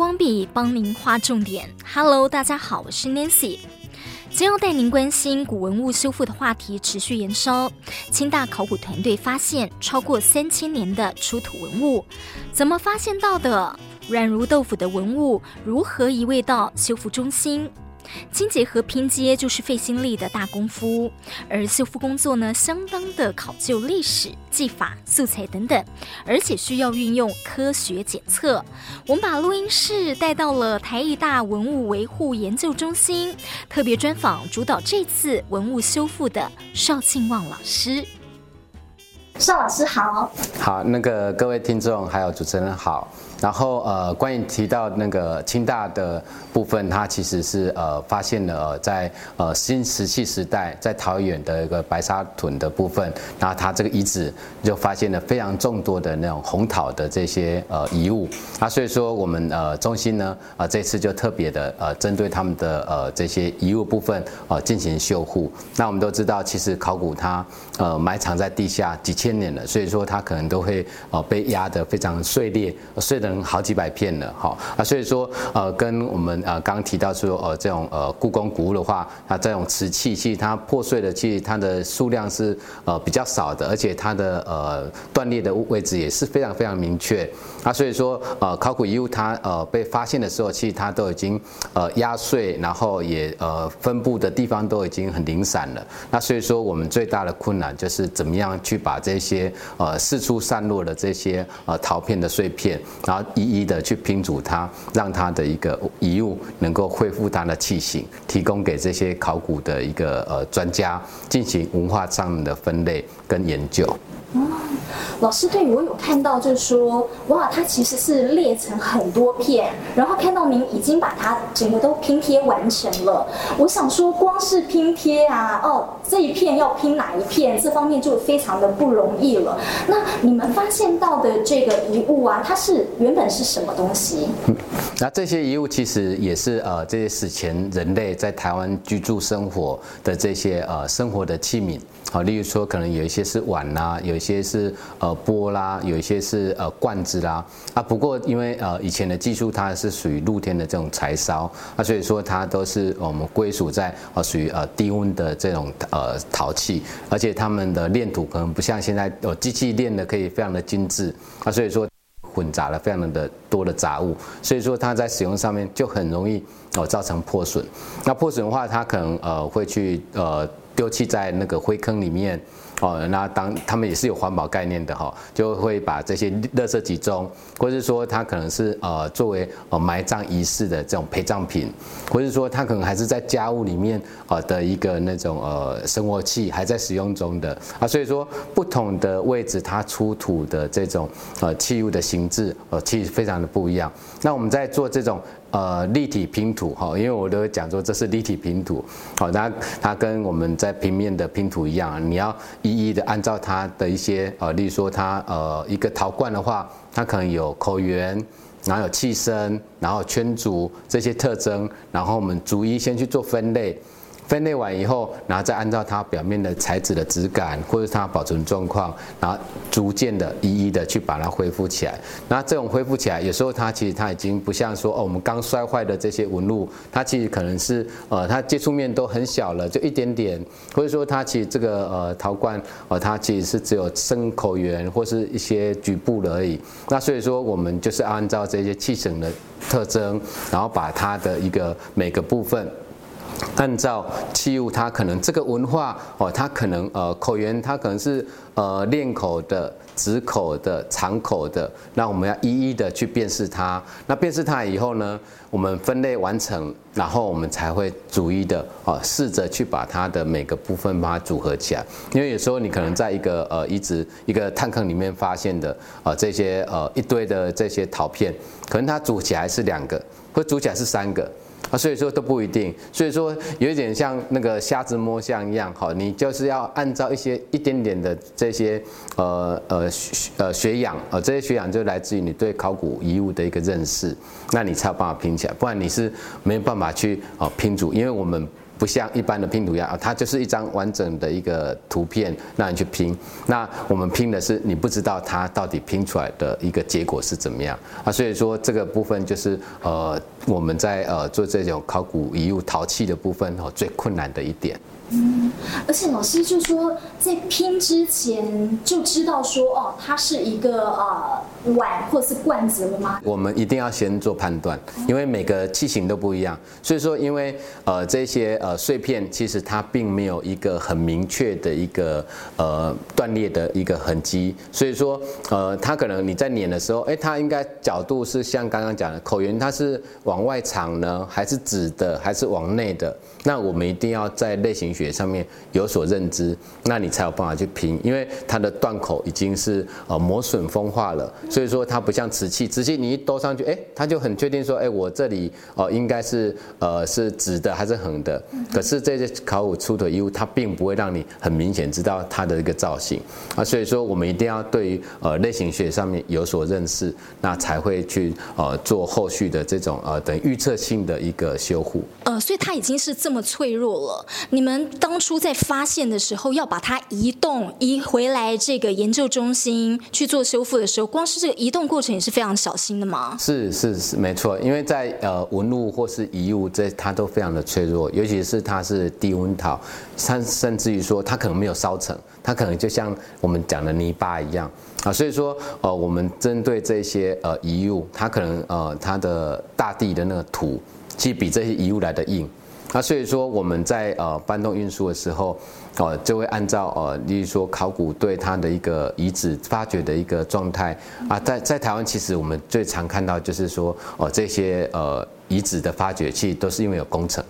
光笔帮您画重点。Hello，大家好，我是 Nancy，今天要带您关心古文物修复的话题持续延烧。清大考古团队发现超过三千年的出土文物，怎么发现到的？软如豆腐的文物如何移位到修复中心？清洁和拼接就是费心力的大功夫，而修复工作呢，相当的考究历史、技法、素材等等，而且需要运用科学检测。我们把录音室带到了台艺大文物维护研究中心，特别专访主导这次文物修复的邵庆旺老师。邵老师好，好，那个各位听众还有主持人好。然后呃，关于提到那个清大的部分，它其实是呃发现了在呃新石器时代在桃园的一个白沙屯的部分，然后它这个遗址就发现了非常众多的那种红陶的这些呃遗物啊，所以说我们呃中心呢啊、呃、这次就特别的呃针对他们的呃这些遗物部分啊、呃、进行修护。那我们都知道，其实考古它呃埋藏在地下几千年了，所以说它可能都会呃被压得非常碎裂，碎的。好几百片了，哈啊，所以说呃，跟我们呃刚刚提到说呃这种呃故宫古物的话，它这种瓷器其实它破碎的其实它的数量是呃比较少的，而且它的呃断裂的位置也是非常非常明确啊，所以说呃考古遗物它呃被发现的时候，其实它都已经呃压碎，然后也呃分布的地方都已经很零散了。那所以说我们最大的困难就是怎么样去把这些呃四处散落的这些呃陶片的碎片，然后一一的去拼组它，让它的一个遗物能够恢复它的器型，提供给这些考古的一个呃专家进行文化上的分类跟研究。老师，对我有看到，就是说，哇，它其实是裂成很多片，然后看到您已经把它整个都拼贴完成了。我想说，光是拼贴啊，哦，这一片要拼哪一片，这方面就非常的不容易了。那你们发现到的这个遗物啊，它是原本是什么东西？嗯，那这些遗物其实也是呃，这些史前人类在台湾居住生活的这些呃生活的器皿。好，例如说，可能有一些是碗啦，有一些是呃钵啦，有一些是呃罐子啦啊。不过因为呃以前的技术它是属于露天的这种柴烧啊，所以说它都是我们归属在呃属于呃低温的这种呃陶器，而且他们的炼土可能不像现在有机器炼的可以非常的精致啊，所以说混杂了非常的多的杂物，所以说它在使用上面就很容易哦造成破损。那破损的话，它可能呃会去呃。丢弃在那个灰坑里面，哦，那当他们也是有环保概念的哈，就会把这些垃圾集中，或者说它可能是呃作为呃埋葬仪式的这种陪葬品，或者说它可能还是在家务里面呃的一个那种呃生活器还在使用中的啊，所以说不同的位置它出土的这种呃器物的形制呃其实非常的不一样。那我们在做这种。呃，立体拼图哈，因为我都会讲说这是立体拼图，好，那它跟我们在平面的拼图一样，你要一一的按照它的一些呃，例如说它呃一个陶罐的话，它可能有口圆，然后有气声，然后圈足这些特征，然后我们逐一先去做分类。分类完以后，然后再按照它表面的材质的质感，或者它保存状况，然后逐渐的一一的去把它恢复起来。那这种恢复起来，有时候它其实它已经不像说哦，我们刚摔坏的这些纹路，它其实可能是呃，它接触面都很小了，就一点点，或者说它其实这个呃陶罐呃，它其实是只有深口圆或是一些局部的而已。那所以说我们就是按照这些器型的特征，然后把它的一个每个部分。按照器物，它可能这个文化哦，它可能呃口圆，它可能是呃链口的、直口的、长口的，那我们要一一的去辨识它。那辨识它以后呢，我们分类完成，然后我们才会逐一的哦试着去把它的每个部分把它组合起来。因为有时候你可能在一个呃遗址一个探坑里面发现的呃这些呃一堆的这些陶片，可能它组起来是两个，或组起来是三个。啊，所以说都不一定，所以说有一点像那个瞎子摸象一样，好，你就是要按照一些一点点的这些呃呃呃学养，呃这些学养就来自于你对考古遗物的一个认识，那你才有办法拼起来，不然你是没有办法去啊拼组，因为我们不像一般的拼图一样啊，它就是一张完整的一个图片让你去拼。那我们拼的是你不知道它到底拼出来的一个结果是怎么样啊，所以说这个部分就是呃我们在呃做这种考古遗物陶器的部分哦最困难的一点。嗯，而且老师就说，在拼之前就知道说，哦，它是一个呃碗或是罐子了吗？我们一定要先做判断，因为每个器型都不一样，所以说，因为呃这些呃碎片其实它并没有一个很明确的一个呃断裂的一个痕迹，所以说呃它可能你在碾的时候，哎，它应该角度是像刚刚讲的口圆，它是往外长呢，还是直的，还是往内的？那我们一定要在类型学上面有所认知，那你才有办法去拼，因为它的断口已经是呃磨损风化了，所以说它不像瓷器，瓷器你一兜上去，哎，它就很确定说，哎，我这里哦应该是呃是直的还是横的。可是这些考古出土遗物，它并不会让你很明显知道它的一个造型啊，所以说我们一定要对于呃类型学上面有所认识，那才会去呃做后续的这种呃等预测性的一个修护。呃，所以它已经是这么脆弱了。你们当初在发现的时候，要把它移动移回来这个研究中心去做修复的时候，光是这个移动过程也是非常小心的吗？是是是，没错。因为在呃文物或是遗物，这它都非常的脆弱，尤其是它是低温陶，它甚至于说它可能没有烧成，它可能就像我们讲的泥巴一样啊。所以说呃，我们针对这些呃遗物，它可能呃它的大地的那个土，其实比这些遗物来的硬。那所以说我们在呃搬动运输的时候，哦就会按照呃，例如说考古对它的一个遗址发掘的一个状态啊，在在台湾其实我们最常看到就是说哦、这些呃遗址的发掘器都是因为有工程，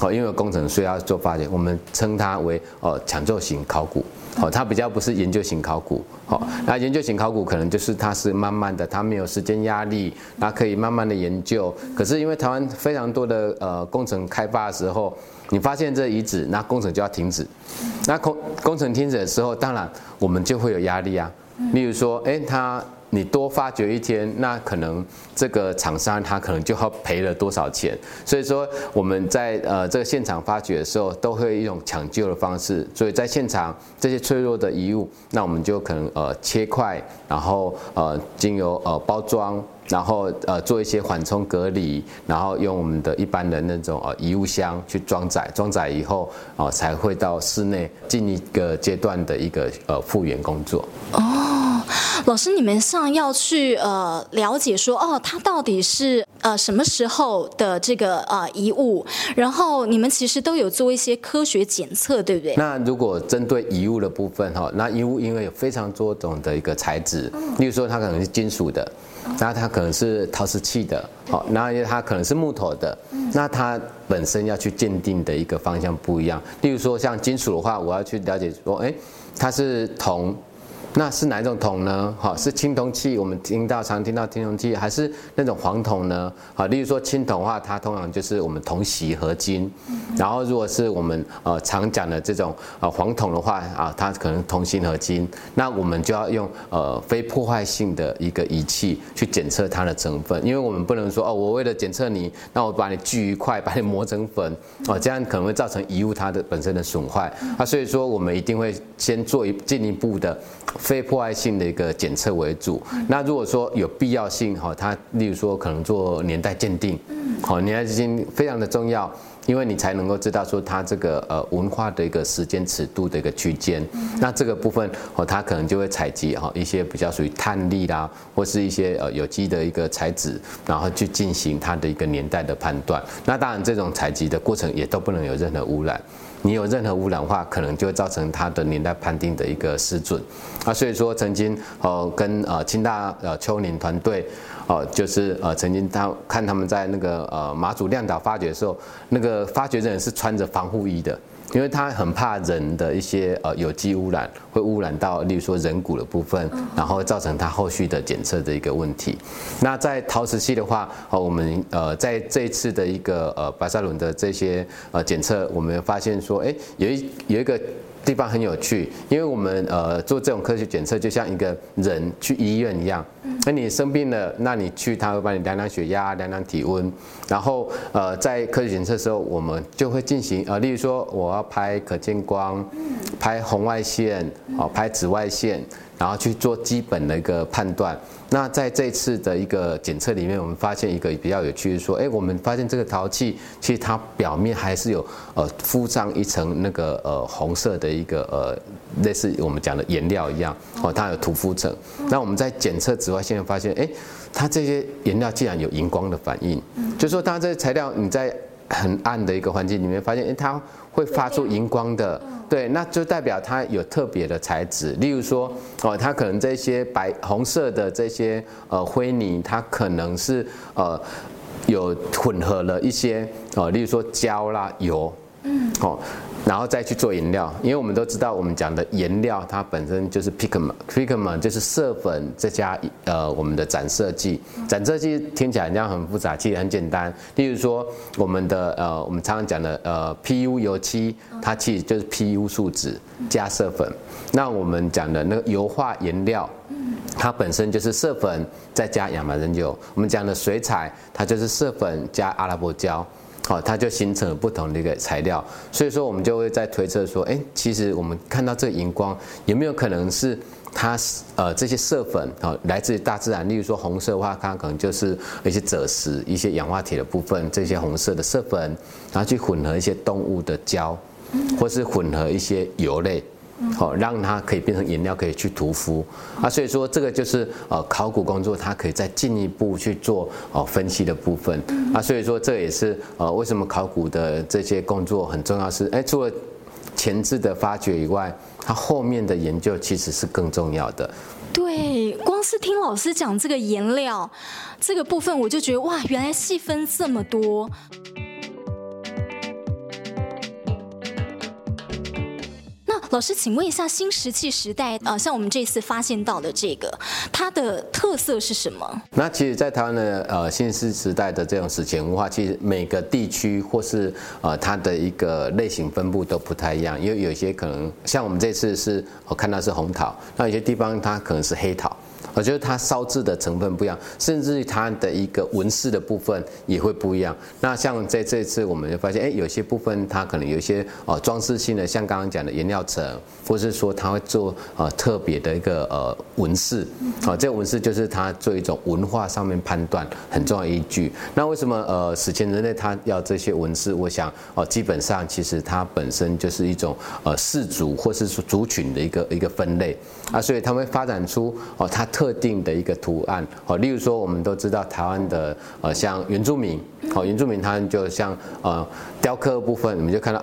哦因为有工程所以要做发掘，我们称它为呃抢救型考古。哦，它比较不是研究型考古，好，那研究型考古可能就是它是慢慢的，它没有时间压力，它可以慢慢的研究。可是因为台湾非常多的呃工程开发的时候，你发现这遗址，那工程就要停止。那工工程停止的时候，当然我们就会有压力啊。例如说，哎，它。你多发掘一天，那可能这个厂商他可能就要赔了多少钱。所以说我们在呃这个现场发掘的时候，都会一种抢救的方式。所以在现场这些脆弱的遗物，那我们就可能呃切块，然后呃经由呃包装，然后呃做一些缓冲隔离，然后用我们的一般的那种呃遗物箱去装载，装载以后啊、才会到室内进一个阶段的一个呃复原工作。哦。老师，你们上要去呃了解说哦，它到底是呃什么时候的这个呃遗物？然后你们其实都有做一些科学检测，对不对？那如果针对遗物的部分哈，那遗物因为有非常多种的一个材质，例如说它可能是金属的，那它可能是陶瓷器的，好，那它可能是木头的，那它本身要去鉴定的一个方向不一样。例如说像金属的话，我要去了解说，哎，它是铜。那是哪一种铜呢？哈，是青铜器，我们听到常听到青铜器，还是那种黄铜呢？好，例如说青铜的话，它通常就是我们铜锡合金。然后如果是我们呃常讲的这种呃黄铜的话啊，它可能铜锌合金。那我们就要用呃非破坏性的一个仪器去检测它的成分，因为我们不能说哦，我为了检测你，那我把你锯一块，把你磨成粉，哦，这样可能会造成遗物它的本身的损坏。啊，所以说我们一定会先做一进一步的。非破坏性的一个检测为主。那如果说有必要性哈，它例如说可能做年代鉴定，好，年代鉴定非常的重要，因为你才能够知道说它这个呃文化的一个时间尺度的一个区间。那这个部分哦，它可能就会采集哈一些比较属于碳粒啦，或是一些呃有机的一个材质，然后去进行它的一个年代的判断。那当然这种采集的过程也都不能有任何污染。你有任何污染化，可能就会造成它的年代判定的一个失准啊。所以说，曾经呃跟呃清大呃丘陵团队哦，就是呃曾经他看他们在那个呃马祖亮岛发掘的时候，那个发掘人是穿着防护衣的。因为它很怕人的一些呃有机污染会污染到，例如说人骨的部分，然后造成它后续的检测的一个问题。那在陶瓷器的话，呃，我们呃在这一次的一个呃巴塞伦的这些呃检测，我们发现说，哎，有一有一个地方很有趣，因为我们呃做这种科学检测，就像一个人去医院一样。那你生病了，那你去他会帮你量量血压、量量体温，然后呃在科学检测的时候，我们就会进行呃，例如说我要拍可见光，拍红外线，哦，拍紫外线。然后去做基本的一个判断。那在这次的一个检测里面，我们发现一个比较有趣的说，哎，我们发现这个陶器其实它表面还是有呃敷上一层那个呃红色的一个呃类似我们讲的颜料一样哦，它有涂敷层。那我们在检测紫外线发现，哎，它这些颜料竟然有荧光的反应，就是说它这些材料你在很暗的一个环境里面发现，哎，它会发出荧光的。对，那就代表它有特别的材质，例如说，哦，它可能这些白红色的这些呃灰泥，它可能是呃有混合了一些哦，例如说胶啦、油，嗯，哦。然后再去做颜料，因为我们都知道，我们讲的颜料它本身就是 pigment，pigment 就是色粉再加呃我们的染色剂。染色剂听起来这样很复杂，其实很简单。例如说我们的呃我们常常讲的呃 PU 油漆，它其实就是 PU 树脂加色粉。那我们讲的那个油画颜料，它本身就是色粉再加亚麻仁油。我们讲的水彩，它就是色粉加阿拉伯胶。好，它就形成了不同的一个材料，所以说我们就会在推测说，哎，其实我们看到这个荧光，有没有可能是它呃这些色粉啊来自于大自然？例如说红色的话，它可能就是一些赭石、一些氧化铁的部分，这些红色的色粉，然后去混合一些动物的胶，或是混合一些油类。好，让它可以变成颜料，可以去涂敷啊。所以说，这个就是呃考古工作，它可以再进一步去做哦分析的部分啊。所以说，这也是呃为什么考古的这些工作很重要是，哎，除了前置的发掘以外，它后面的研究其实是更重要的。对，光是听老师讲这个颜料这个部分，我就觉得哇，原来细分这么多。老师，请问一下，新石器时代，呃，像我们这次发现到的这个，它的特色是什么？那其实，在台湾的呃新石器时代的这种史前文化，其实每个地区或是呃它的一个类型分布都不太一样，因为有些可能像我们这次是我看到是红陶，那有些地方它可能是黑陶。我觉得它烧制的成分不一样，甚至于它的一个纹饰的部分也会不一样。那像在这次，我们就发现，哎，有些部分它可能有一些哦装饰性的，像刚刚讲的颜料层，或是说它会做呃特别的一个呃纹饰。好，这个纹饰就是它做一种文化上面判断很重要依据。那为什么呃史前人类他要这些纹饰？我想哦，基本上其实它本身就是一种呃氏族或是说族群的一个一个分类啊，所以他会发展出哦它特。特定的一个图案，哦，例如说，我们都知道台湾的呃，像原住民，哦，原住民他们就像呃雕刻部分，我们就看到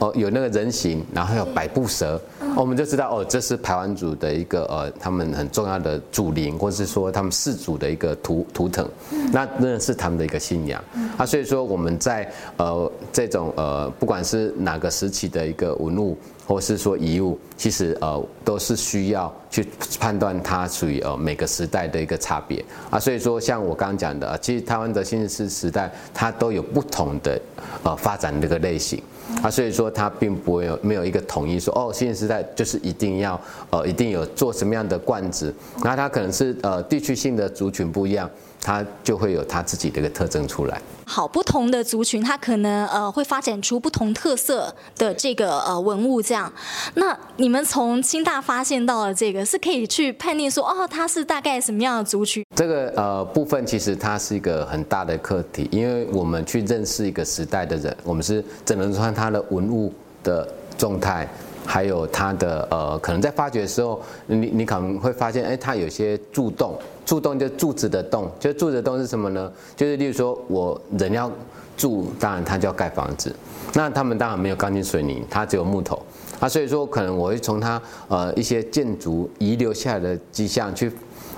哦有那个人形，然后有百步蛇，我们就知道哦这是排湾族的一个呃他们很重要的祖灵，或是说他们氏族的一个图图腾，那那是他们的一个信仰。啊，所以说我们在呃这种呃不管是哪个时期的一个文物。或是说遗物，其实呃都是需要去判断它属于呃每个时代的一个差别。啊，所以说像我刚刚讲的，其实台湾的新石器时代它都有不同的呃发展的一个类型啊，所以说它并不会有没有一个统一说哦，新时代就是一定要呃一定有做什么样的罐子，那它可能是呃地区性的族群不一样。它就会有它自己的一个特征出来。好，不同的族群，它可能呃会发展出不同特色的这个呃文物这样。那你们从清大发现到了这个，是可以去判定说哦，它是大概什么样的族群？这个呃部分其实它是一个很大的课题，因为我们去认识一个时代的人，我们是只能穿它的文物的状态。还有它的呃，可能在发掘的时候，你你可能会发现，哎，它有些柱洞，柱洞就柱子的洞，就柱子的洞是什么呢？就是例如说我人要住，当然它就要盖房子，那他们当然没有钢筋水泥，它只有木头，啊，所以说可能我会从它呃一些建筑遗留下来的迹象去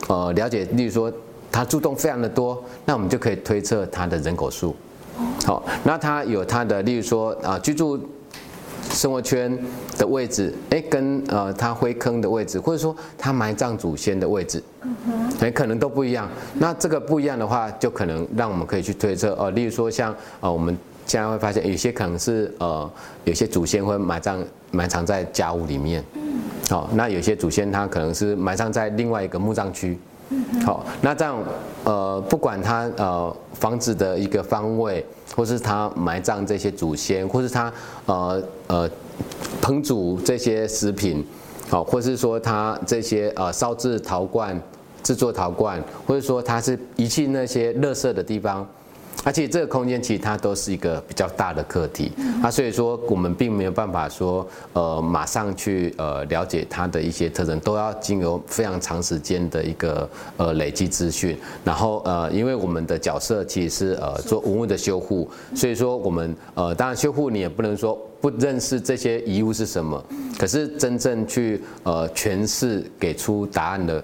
呃了解，例如说它柱洞非常的多，那我们就可以推测它的人口数，好，那它有它的例如说啊居住。生活圈的位置，哎，跟呃他灰坑的位置，或者说他埋葬祖先的位置，哎，可能都不一样。那这个不一样的话，就可能让我们可以去推测，哦，例如说像呃我们现在会发现有些可能是呃，有些祖先会埋葬埋藏在家屋里面。好，那有些祖先他可能是埋葬在另外一个墓葬区。好，那这样呃，不管他呃房子的一个方位，或是他埋葬这些祖先，或是他呃呃烹煮这些食品，好，或是说他这些呃烧制陶罐。制作陶罐，或者说他是遗弃那些垃圾的地方，而且这个空间其实它都是一个比较大的课题，啊，所以说我们并没有办法说，呃，马上去呃了解它的一些特征，都要经由非常长时间的一个呃累积资讯，然后呃，因为我们的角色其实是呃做文物的修护，所以说我们呃当然修护你也不能说不认识这些遗物是什么，可是真正去呃诠释给出答案的。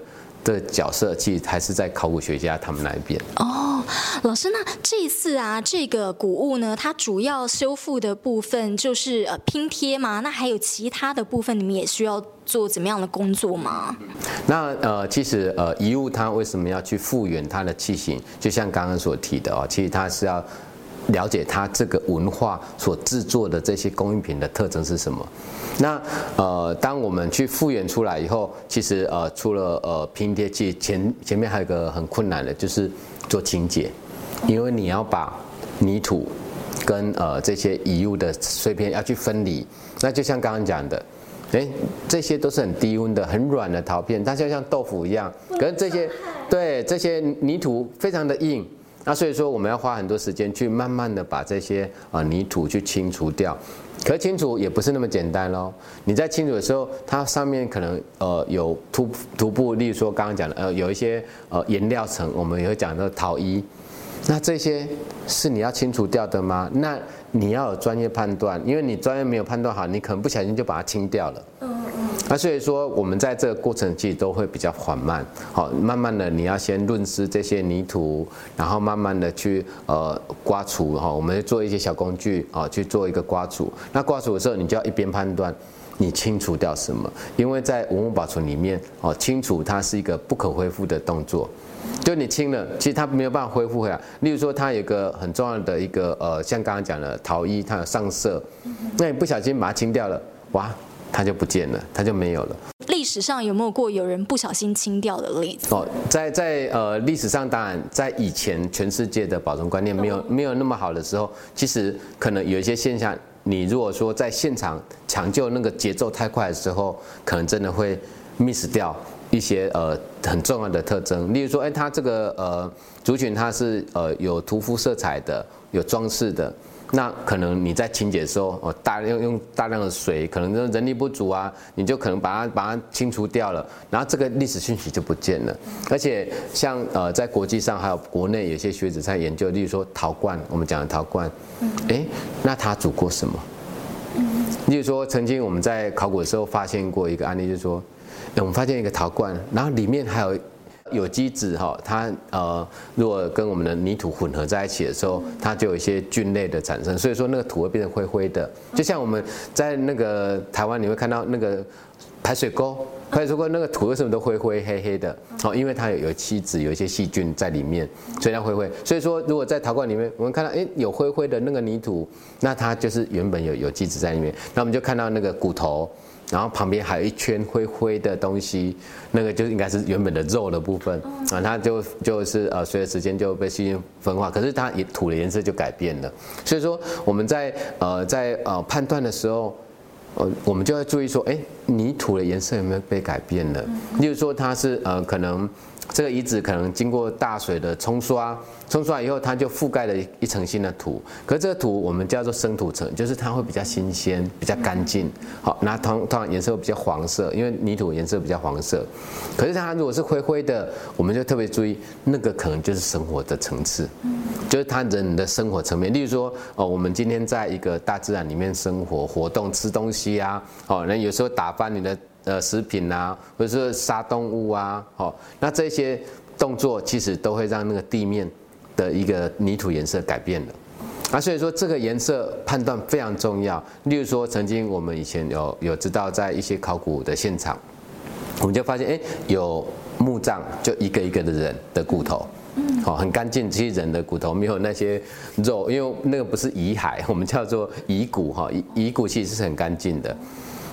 的角色其实还是在考古学家他们那边哦，老师，那这一次啊，这个古物呢，它主要修复的部分就是呃拼贴吗？那还有其他的部分，你们也需要做怎么样的工作吗？那呃，其实呃遗物它为什么要去复原它的器型？就像刚刚所提的哦，其实它是要。了解它这个文化所制作的这些工艺品的特征是什么？那呃，当我们去复原出来以后，其实呃，除了呃拼贴器前前面还有一个很困难的，就是做清洁，因为你要把泥土跟呃这些遗物的碎片要去分离。那就像刚刚讲的，诶，这些都是很低温的、很软的陶片，它就像豆腐一样，可是这些对这些泥土非常的硬。那所以说，我们要花很多时间去慢慢的把这些啊泥土去清除掉，可清除也不是那么简单喽。你在清除的时候，它上面可能呃有涂涂布，例如说刚刚讲的呃有一些呃颜料层，我们也会讲的陶衣，那这些是你要清除掉的吗？那你要有专业判断，因为你专业没有判断好，你可能不小心就把它清掉了。那所以说，我们在这个过程其实都会比较缓慢，好，慢慢的你要先润湿这些泥土，然后慢慢的去呃刮除哈，我们做一些小工具啊去做一个刮除。那刮除的时候，你就要一边判断你清除掉什么，因为在文物保存里面哦，清除它是一个不可恢复的动作，就你清了，其实它没有办法恢复回来。例如说，它有个很重要的一个呃，像刚刚讲的陶衣，它有上色，那你不小心把它清掉了，哇！它就不见了，它就没有了。历史上有没有过有人不小心清掉的例子？哦，在在呃历史上，当然在以前全世界的保存观念没有没有那么好的时候，其实可能有一些现象，你如果说在现场抢救那个节奏太快的时候，可能真的会 miss 掉一些呃很重要的特征。例如说，哎，它这个呃族群它是呃有涂敷色彩的，有装饰的。那可能你在清洁的时候，哦，大量用大量的水，可能人力不足啊，你就可能把它把它清除掉了，然后这个历史讯息就不见了。而且像呃在国际上还有国内有些学者在研究，例如说陶罐，我们讲的陶罐，哎，那它煮过什么？例如说曾经我们在考古的时候发现过一个案例，就是说，我们发现一个陶罐，然后里面还有。有机质哈，它呃，如果跟我们的泥土混合在一起的时候，它就有一些菌类的产生，所以说那个土会变成灰灰的。就像我们在那个台湾，你会看到那个排水沟，排水沟那个土为什么都灰灰黑黑的？哦，因为它有有漆质，有一些细菌在里面，所以它灰灰。所以说，如果在陶罐里面，我们看到诶有灰灰的那个泥土，那它就是原本有有机质在里面。那我们就看到那个骨头。然后旁边还有一圈灰灰的东西，那个就应该是原本的肉的部分啊，它就就是呃随着时间就被细菌分化，可是它也土的颜色就改变了。所以说我们在呃在呃判断的时候，呃我们就要注意说，哎，泥土的颜色有没有被改变了？例如说它是呃可能。这个遗址可能经过大水的冲刷，冲刷以后它就覆盖了一层新的土。可是这个土我们叫做生土层，就是它会比较新鲜、比较干净。好，那通通常颜色会比较黄色，因为泥土颜色比较黄色。可是它如果是灰灰的，我们就特别注意，那个可能就是生活的层次，就是它人的生活层面。例如说，哦，我们今天在一个大自然里面生活、活动、吃东西啊，哦，那有时候打翻你的。呃，食品啊，或者是杀动物啊，哦，那这些动作其实都会让那个地面的一个泥土颜色改变了。啊，所以说这个颜色判断非常重要。例如说，曾经我们以前有有知道，在一些考古的现场，我们就发现，哎，有墓葬就一个一个的人的骨头，嗯，好，很干净。这些人的骨头没有那些肉，因为那个不是遗骸，我们叫做遗骨哈。遗遗骨其实是很干净的。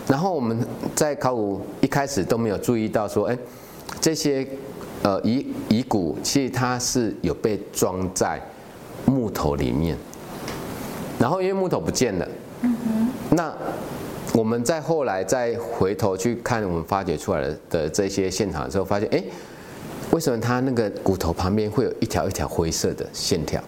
然后我们在考古一开始都没有注意到说，哎，这些呃遗遗骨其实它是有被装在木头里面。然后因为木头不见了，嗯，那我们在后来再回头去看我们发掘出来的的这些现场的时候，发现，哎，为什么它那个骨头旁边会有一条一条灰色的线条？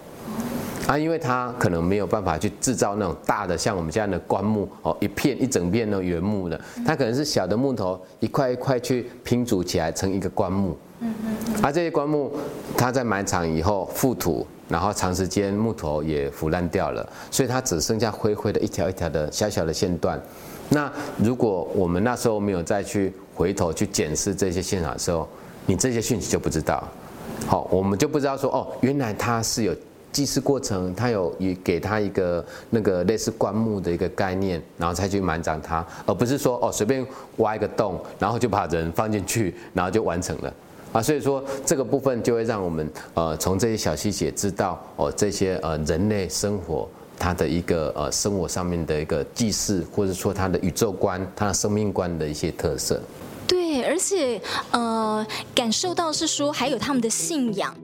啊，因为它可能没有办法去制造那种大的，像我们这样的棺木哦，一片一整片的原木的，它可能是小的木头一块一块去拼组起来成一个棺木。嗯嗯。而这些棺木，它在埋场以后覆土，然后长时间木头也腐烂掉了，所以它只剩下灰灰的一条一条的小小的线段。那如果我们那时候没有再去回头去检视这些现场的时候，你这些讯息就不知道。好，我们就不知道说哦，原来它是有。祭祀过程，他有也给他一个那个类似棺木的一个概念，然后才去埋葬它，而不是说哦随便挖一个洞，然后就把人放进去，然后就完成了啊。所以说这个部分就会让我们呃从这些小细节知道哦这些呃人类生活它的一个呃生活上面的一个祭祀，或者说它的宇宙观、它的生命观的一些特色。对，而且呃感受到是说还有他们的信仰。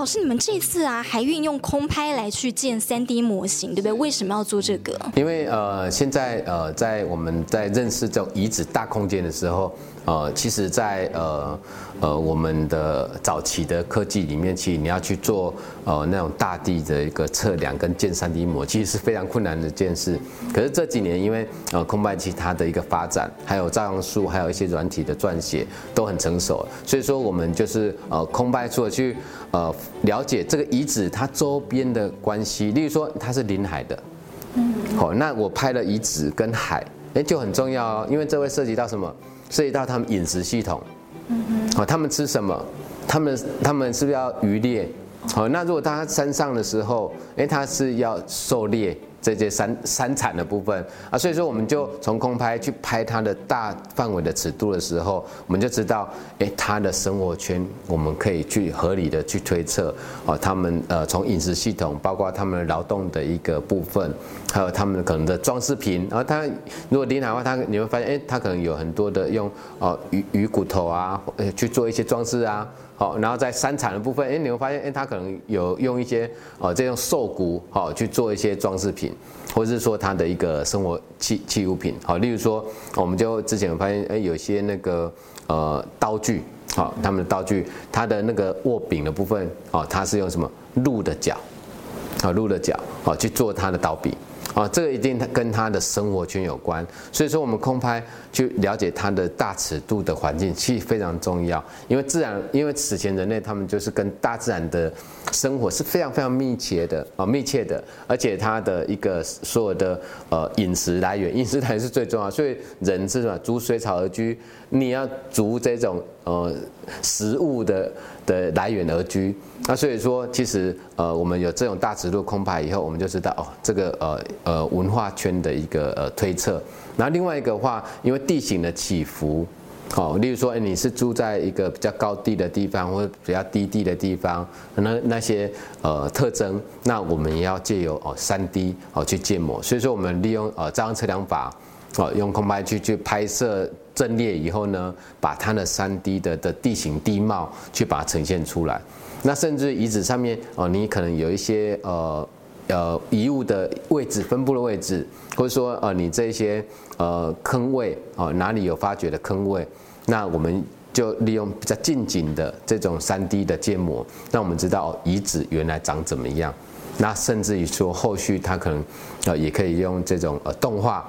老师，你们这次啊，还运用空拍来去建 3D 模型，对不对？为什么要做这个？因为呃，现在呃，在我们在认识这种遗址大空间的时候。呃，其实在，在呃呃我们的早期的科技里面，其实你要去做呃那种大地的一个测量跟建 3D 模，其实是非常困难的一件事。可是这几年，因为呃空白机它的一个发展，还有照样术，还有一些软体的撰写都很成熟，所以说我们就是呃空拍出去呃了解这个遗址它周边的关系，例如说它是临海的，嗯，好，那我拍了遗址跟海，哎就很重要哦，因为这会涉及到什么？涉及到他们饮食系统，哦，他们吃什么？他们他们是不是要渔猎？好，那如果他山上的时候，诶，他是要狩猎。这些山山产的部分啊，所以说我们就从空拍去拍它的大范围的尺度的时候，我们就知道，诶，它的生活圈，我们可以去合理的去推测，哦，他们呃从饮食系统，包括他们劳动的一个部分，还有他们可能的装饰品，然后它如果临海的话，它你会发现，诶，它可能有很多的用哦鱼鱼骨头啊，去做一些装饰啊。好，然后在山产的部分，哎，你会发现，哎，它可能有用一些哦，这种兽骨，好去做一些装饰品，或者是说他的一个生活器器物品，好，例如说，我们就之前发现，哎，有些那个呃刀具，好，他们的刀具，它的那个握柄的部分，哦，它是用什么鹿的角，啊，鹿的角，好去做它的刀柄。啊，这个一定它跟他的生活圈有关，所以说我们空拍去了解它的大尺度的环境，其实非常重要。因为自然，因为此前人类他们就是跟大自然的生活是非常非常密切的啊，密切的，而且它的一个所有的呃饮食来源，饮食来源是最重要。所以人是什么？逐水草而居，你要逐这种呃食物的的来源而居。那所以说，其实呃，我们有这种大尺度空拍以后，我们就知道哦，这个呃呃文化圈的一个呃推测。然后另外一个话，因为地形的起伏，哦，例如说，哎，你是住在一个比较高地的地方，或者比较低地的地方，那那些呃特征，那我们也要借由哦三 D 哦去建模。所以说，我们利用呃照样测量法，哦，用空拍去去拍摄阵列以后呢，把它的 3D 的的地形地貌去把它呈现出来。那甚至遗址上面哦，你可能有一些呃呃遗物的位置分布的位置，或者说呃你这些呃坑位哦哪里有发掘的坑位，那我们就利用比较近景的这种 3D 的建模，让我们知道遗址原来长怎么样。那甚至于说后续它可能呃也可以用这种呃动画。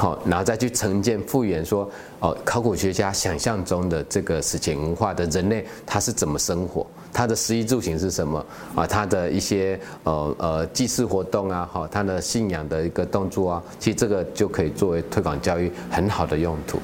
好，然后再去呈现复原说，哦，考古学家想象中的这个史前文化的人类，他是怎么生活？他的食衣住行是什么？啊，他的一些呃呃祭祀活动啊，好，他的信仰的一个动作啊，其实这个就可以作为推广教育很好的用途。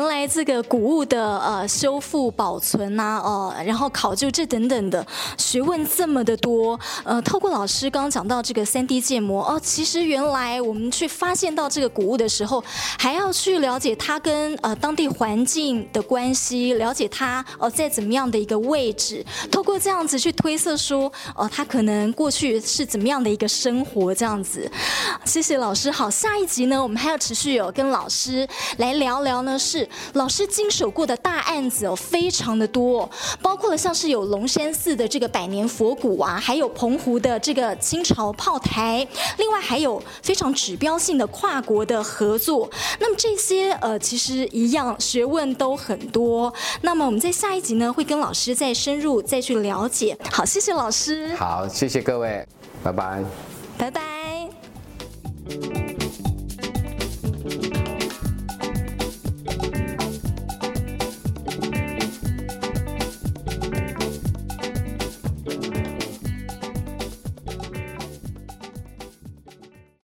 原来这个古物的呃修复保存呐、哦、呃，然后考究这等等的学问这么的多，呃，透过老师刚刚讲到这个 3D 建模哦，其实原来我们去发现到这个古物的时候，还要去了解它跟呃当地环境的关系，了解它哦、呃、在怎么样的一个位置，透过这样子去推测说哦、呃，它可能过去是怎么样的一个生活这样子。谢谢老师，好，下一集呢，我们还要持续有跟老师来聊聊呢，是老师经手过的大案子哦，非常的多，包括了像是有龙山寺的这个百年佛骨啊，还有澎湖的这个清朝炮台，另外还有非常指标性的跨国的合作。那么这些呃，其实一样学问都很多。那么我们在下一集呢，会跟老师再深入再去了解。好，谢谢老师。好，谢谢各位，拜拜，拜拜。